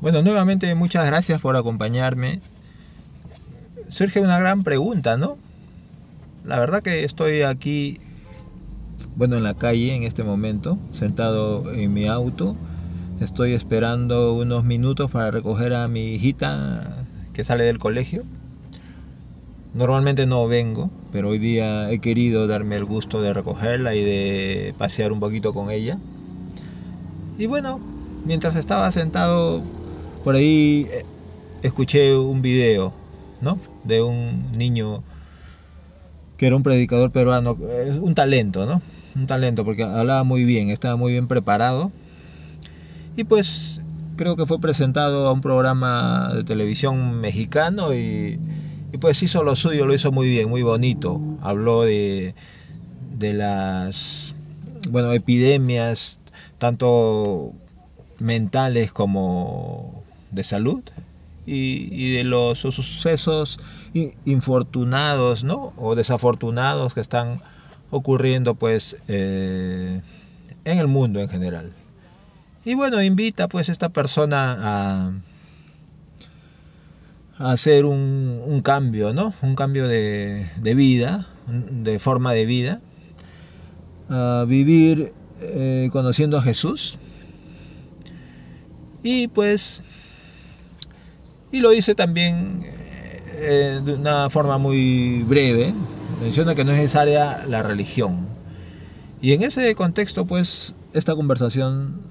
Bueno, nuevamente muchas gracias por acompañarme. Surge una gran pregunta, ¿no? La verdad que estoy aquí, bueno, en la calle en este momento, sentado en mi auto. Estoy esperando unos minutos para recoger a mi hijita que sale del colegio. Normalmente no vengo, pero hoy día he querido darme el gusto de recogerla y de pasear un poquito con ella. Y bueno, mientras estaba sentado por ahí eh, escuché un video, ¿no? De un niño que era un predicador peruano, un talento, ¿no? Un talento porque hablaba muy bien, estaba muy bien preparado. Y pues creo que fue presentado a un programa de televisión mexicano y, pues hizo lo suyo, lo hizo muy bien, muy bonito. Habló de, de las, bueno, epidemias, tanto mentales como de salud y, de los sucesos infortunados ¿no? o desafortunados que están ocurriendo pues eh, en el mundo en general. Y bueno, invita pues esta persona a, a hacer un, cambio, ¿no? Un cambio de, vida, de forma de vida, a vivir eh, conociendo a Jesús. Y pues y lo dice también eh, de una forma muy breve, menciona que no es necesaria la religión. Y en ese contexto, pues, esta conversación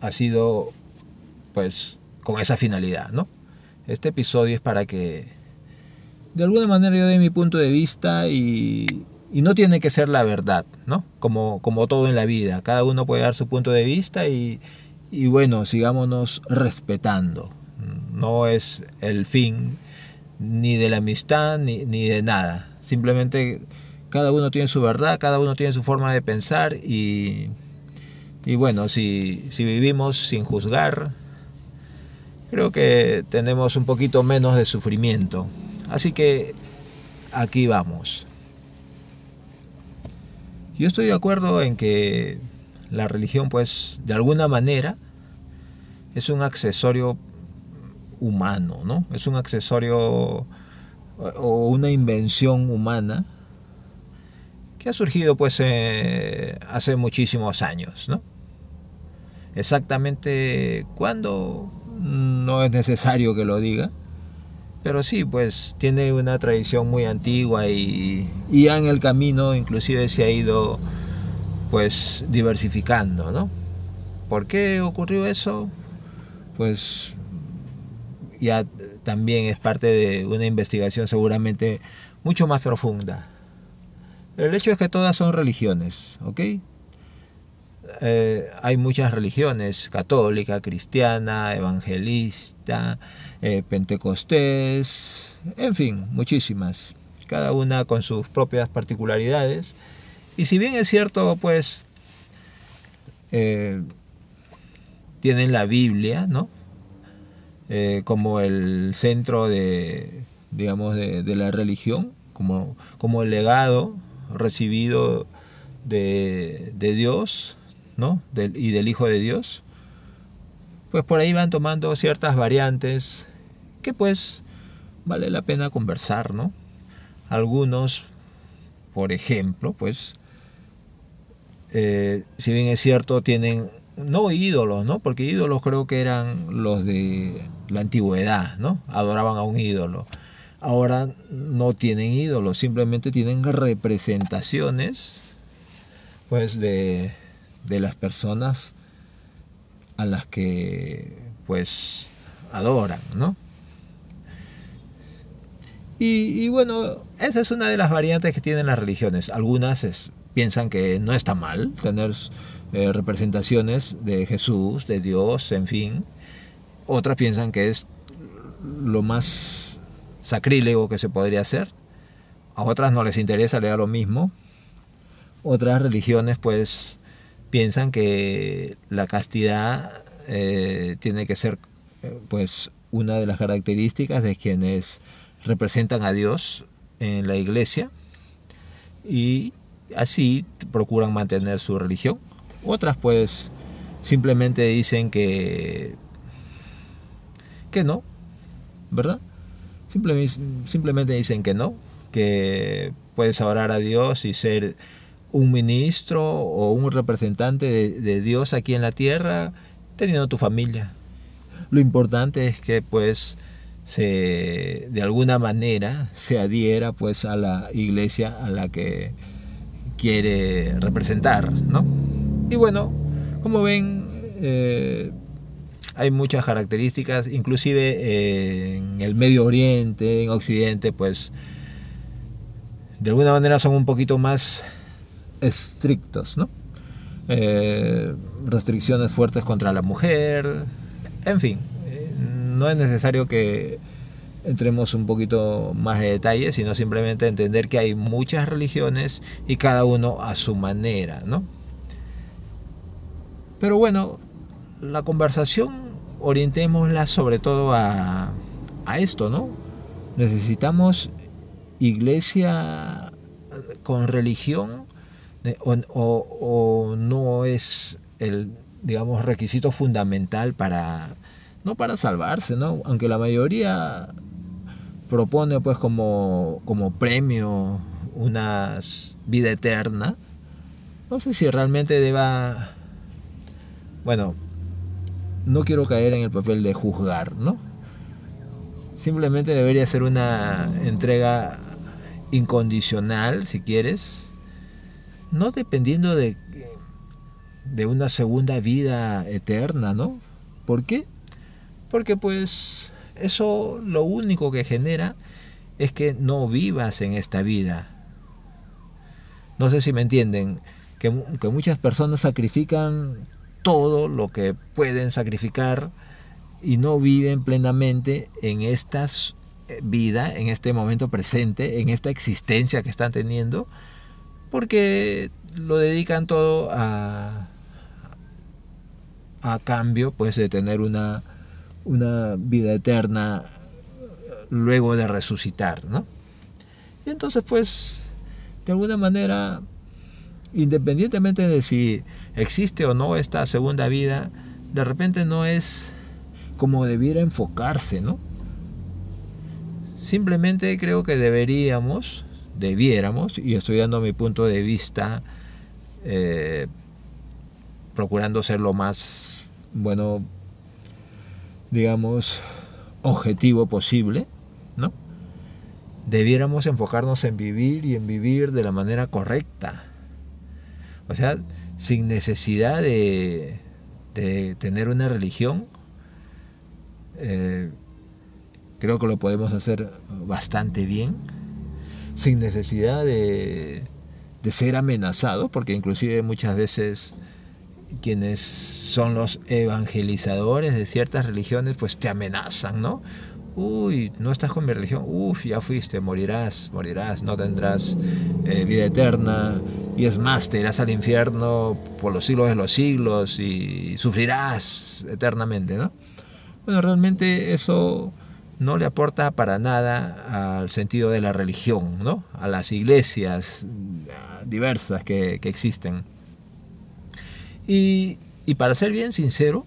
ha sido, pues, con esa finalidad, ¿no? Este episodio es para que, de alguna manera, yo dé mi punto de vista y, y no tiene que ser la verdad, ¿no? Como, como todo en la vida. Cada uno puede dar su punto de vista y, y bueno, sigámonos respetando no es el fin ni de la amistad ni, de nada. Simplemente cada uno tiene su verdad, cada uno tiene su forma de pensar y, y bueno, si, si vivimos sin juzgar, creo que tenemos un poquito menos de sufrimiento. Así que aquí vamos. Yo estoy de acuerdo en que la religión, pues, de alguna manera, es un accesorio humano, ¿no? Es un accesorio o una invención humana que ha surgido pues eh, hace muchísimos años, ¿no? Exactamente cuándo no es necesario que lo diga, pero sí, pues tiene una tradición muy antigua y, y ya en el camino inclusive se ha ido pues diversificando, ¿no? ¿Por qué ocurrió eso? Pues ya también es parte de una investigación seguramente mucho más profunda. El hecho es que todas son religiones, ¿ok? Eh, hay muchas religiones, católica, cristiana, evangelista, eh, pentecostés, en fin, muchísimas, cada una con sus propias particularidades. Y si bien es cierto, pues, eh, tienen la Biblia, ¿no? Eh, como el centro de, digamos, de, la religión, como, como el legado recibido de, Dios, ¿no? y del Hijo de Dios, pues por ahí van tomando ciertas variantes que pues vale la pena conversar, ¿no? Algunos, por ejemplo, pues, eh, si bien es cierto, tienen no ídolos, ¿no? Porque ídolos creo que eran los de la antigüedad, ¿no? Adoraban a un ídolo. Ahora no tienen ídolos, simplemente tienen representaciones, pues, de, de las personas a las que, pues, adoran, ¿no? Y, bueno, esa es una de las variantes que tienen las religiones. Algunas piensan que no está mal tener eh, representaciones de Jesús, de Dios, en fin. Otras piensan que es lo más sacrílego que se podría hacer. A otras no les interesa, leer lo mismo. Otras religiones pues piensan que la castidad eh, tiene que ser eh, pues una de las características de quienes representan a Dios en la iglesia y así procuran mantener su religión. Otras pues simplemente dicen que que no, ¿verdad? Simplemente, simplemente dicen que no, que puedes orar a Dios y ser un ministro o un representante de, de, Dios aquí en la tierra teniendo tu familia. Lo importante es que pues se de alguna manera se adhiera pues a la iglesia a la que quiere representar, ¿no? Y bueno, como ven, eh, hay muchas características, inclusive eh, en el Medio Oriente, en Occidente, pues de alguna manera son un poquito más estrictos, ¿no? Eh, restricciones fuertes contra la mujer, en fin, no es necesario que entremos un poquito más de detalle, sino simplemente entender que hay muchas religiones y cada uno a su manera, ¿no? Pero bueno, la conversación orientémosla sobre todo a, a esto, ¿no? Necesitamos iglesia con religión eh, o, o, no es el digamos requisito fundamental para no para salvarse no aunque la mayoría propone pues como como premio una vida eterna no sé si realmente deba bueno, no quiero caer en el papel de juzgar, ¿no? Simplemente debería ser una entrega incondicional, si quieres, no dependiendo de, una segunda vida eterna, ¿no? ¿Por qué? Porque pues eso lo único que genera es que no vivas en esta vida. No sé si me entienden, que muchas personas sacrifican todo lo que pueden sacrificar y no viven plenamente en esta eh, vida, en este momento presente, en esta existencia que están teniendo, porque lo dedican todo a, a cambio pues de tener una, una vida eterna luego de resucitar, ¿no? Y entonces pues de alguna manera independientemente de si existe o no esta segunda vida, de repente no es como debiera enfocarse, ¿no? Simplemente creo que deberíamos, debiéramos, y estoy dando mi punto de vista, eh, procurando ser lo más, bueno, digamos, objetivo posible, ¿no? Debiéramos enfocarnos en vivir y en vivir de la manera correcta, o sea, sin necesidad de, tener una religión, eh, creo que lo podemos hacer bastante bien, sin necesidad de, ser amenazados, porque inclusive muchas veces quienes son los evangelizadores de ciertas religiones, pues te amenazan, ¿no? Uy, no estás con mi religión, uf, ya fuiste, morirás, morirás, no tendrás eh, vida eterna, y es más, te irás al infierno por los siglos de los siglos y sufrirás eternamente, ¿no? Bueno, realmente eso no le aporta para nada al sentido de la religión, ¿no? A las iglesias diversas que, existen. Y, y, para ser bien sincero,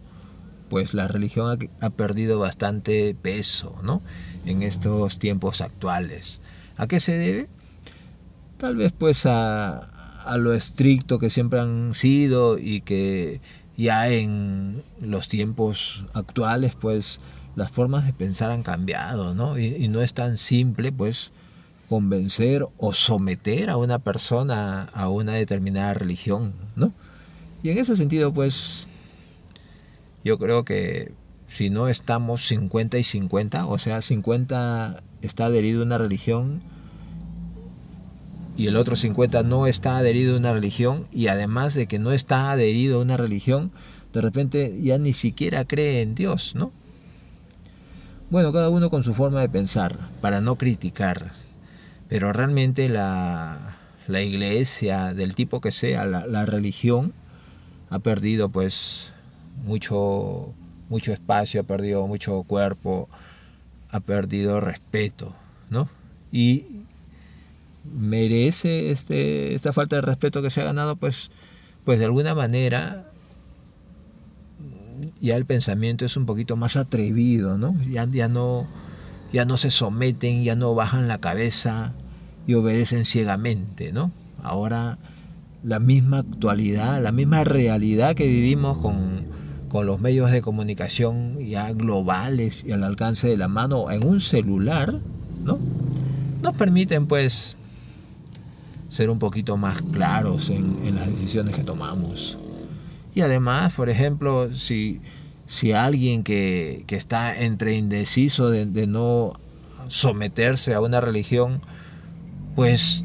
pues la religión ha, ha, perdido bastante peso, ¿no? En estos tiempos actuales. ¿A qué se debe? Tal vez pues a, a lo estricto que siempre han sido y que ya en los tiempos actuales pues las formas de pensar han cambiado, ¿no? Y, no es tan simple pues convencer o someter a una persona a una determinada religión, ¿no? Y en ese sentido pues yo creo que si no estamos 50 y 50, o sea, 50 está adherido a una religión, y el otro 50 no está adherido a una religión y además de que no está adherido a una religión, de repente ya ni siquiera cree en Dios, ¿no? Bueno, cada uno con su forma de pensar, para no criticar, pero realmente la, la iglesia, del tipo que sea, la, la religión, ha perdido pues mucho, mucho espacio, ha perdido mucho cuerpo, ha perdido respeto, ¿no? Y merece este, esta falta de respeto que se ha ganado, pues, pues de alguna manera ya el pensamiento es un poquito más atrevido, ¿no? Ya, ya no ya no se someten, ya no bajan la cabeza y obedecen ciegamente, ¿no? Ahora la misma actualidad, la misma realidad que vivimos con, con los medios de comunicación ya globales y al alcance de la mano en un celular, ¿no? Nos permiten pues ser un poquito más claros en, las decisiones que tomamos. Y además, por ejemplo, si, si alguien que, está entre indeciso de, de no someterse a una religión, pues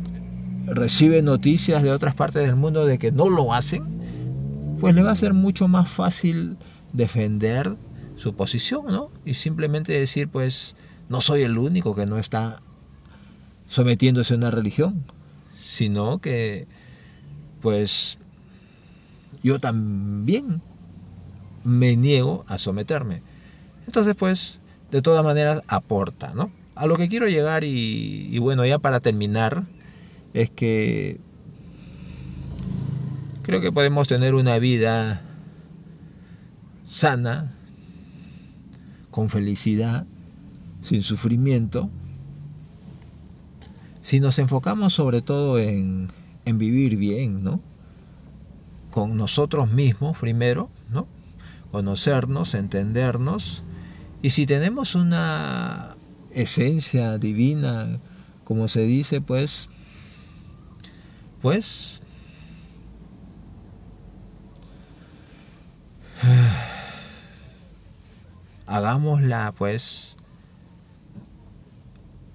recibe noticias de otras partes del mundo de que no lo hacen, pues le va a ser mucho más fácil defender su posición, ¿no? Y simplemente decir, pues, no soy el único que no está sometiéndose a una religión sino que pues yo también me niego a someterme. Entonces pues de todas maneras aporta, ¿no? A lo que quiero llegar y, y bueno, ya para terminar, es que creo que podemos tener una vida sana, con felicidad, sin sufrimiento, si nos enfocamos sobre todo en, vivir bien, ¿no? Con nosotros mismos primero, ¿no? Conocernos, entendernos. Y si tenemos una esencia divina, como se dice, pues, pues, hagámosla, pues,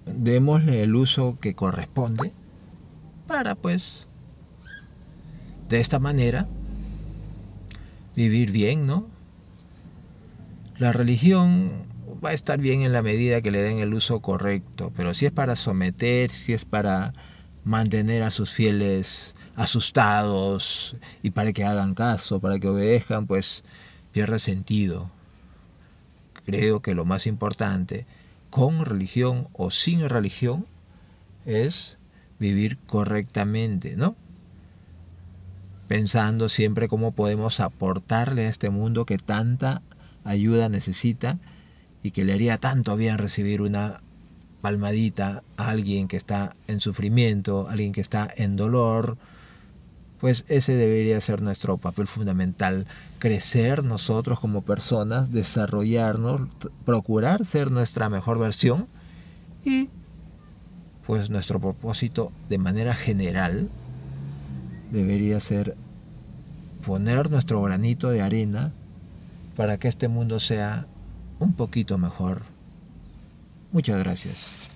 démosle el uso que corresponde para pues de esta manera vivir bien, ¿no? La religión va a estar bien en la medida que le den el uso correcto, pero si es para someter, si es para mantener a sus fieles asustados y para que hagan caso, para que obedezcan, pues pierde sentido. Creo que lo más importante con religión o sin religión es vivir correctamente, ¿no? Pensando siempre cómo podemos aportarle a este mundo que tanta ayuda necesita y que le haría tanto bien recibir una palmadita a alguien que está en sufrimiento, alguien que está en dolor, pues ese debería ser nuestro papel fundamental, crecer nosotros como personas, desarrollarnos, procurar ser nuestra mejor versión y pues nuestro propósito de manera general debería ser poner nuestro granito de arena para que este mundo sea un poquito mejor. Muchas gracias.